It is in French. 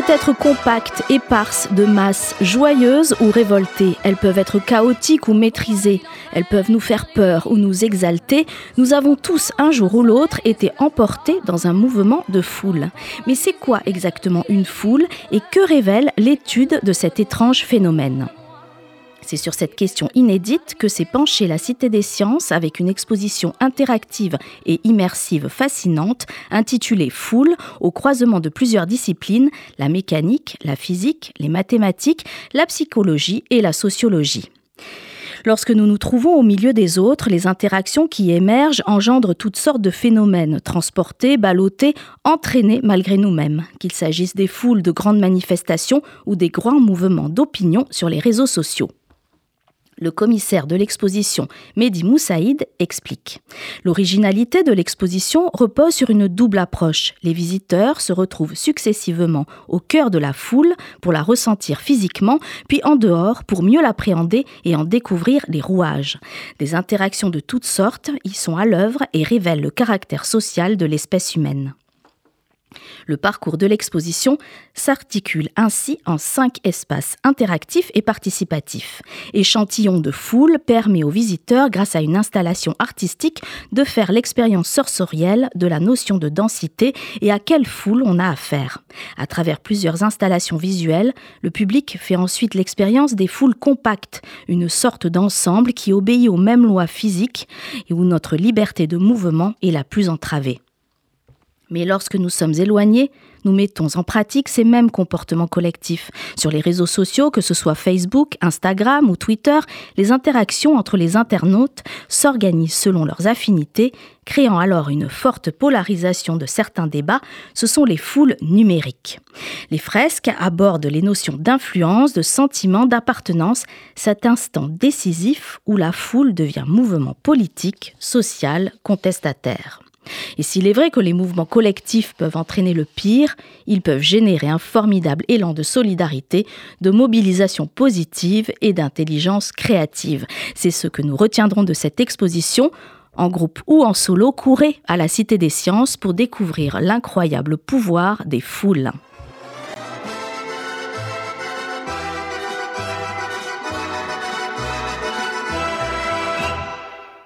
être compactes, éparses, de masse, joyeuses ou révoltées. Elles peuvent être chaotiques ou maîtrisées. Elles peuvent nous faire peur ou nous exalter. Nous avons tous, un jour ou l'autre, été emportés dans un mouvement de foule. Mais c'est quoi exactement une foule et que révèle l'étude de cet étrange phénomène? C'est sur cette question inédite que s'est penchée la Cité des Sciences avec une exposition interactive et immersive fascinante intitulée Foule au croisement de plusieurs disciplines, la mécanique, la physique, les mathématiques, la psychologie et la sociologie. Lorsque nous nous trouvons au milieu des autres, les interactions qui émergent engendrent toutes sortes de phénomènes, transportés, ballottés, entraînés malgré nous-mêmes, qu'il s'agisse des foules de grandes manifestations ou des grands mouvements d'opinion sur les réseaux sociaux. Le commissaire de l'exposition, Mehdi Moussaïd, explique. L'originalité de l'exposition repose sur une double approche. Les visiteurs se retrouvent successivement au cœur de la foule pour la ressentir physiquement, puis en dehors pour mieux l'appréhender et en découvrir les rouages. Des interactions de toutes sortes y sont à l'œuvre et révèlent le caractère social de l'espèce humaine. Le parcours de l'exposition s'articule ainsi en cinq espaces interactifs et participatifs. Échantillon de foule permet aux visiteurs, grâce à une installation artistique, de faire l'expérience sensorielle de la notion de densité et à quelle foule on a affaire. À travers plusieurs installations visuelles, le public fait ensuite l'expérience des foules compactes, une sorte d'ensemble qui obéit aux mêmes lois physiques et où notre liberté de mouvement est la plus entravée. Mais lorsque nous sommes éloignés, nous mettons en pratique ces mêmes comportements collectifs. Sur les réseaux sociaux, que ce soit Facebook, Instagram ou Twitter, les interactions entre les internautes s'organisent selon leurs affinités, créant alors une forte polarisation de certains débats. Ce sont les foules numériques. Les fresques abordent les notions d'influence, de sentiment, d'appartenance, cet instant décisif où la foule devient mouvement politique, social, contestataire. Et s'il est vrai que les mouvements collectifs peuvent entraîner le pire, ils peuvent générer un formidable élan de solidarité, de mobilisation positive et d'intelligence créative. C'est ce que nous retiendrons de cette exposition. En groupe ou en solo, courez à la Cité des Sciences pour découvrir l'incroyable pouvoir des foules.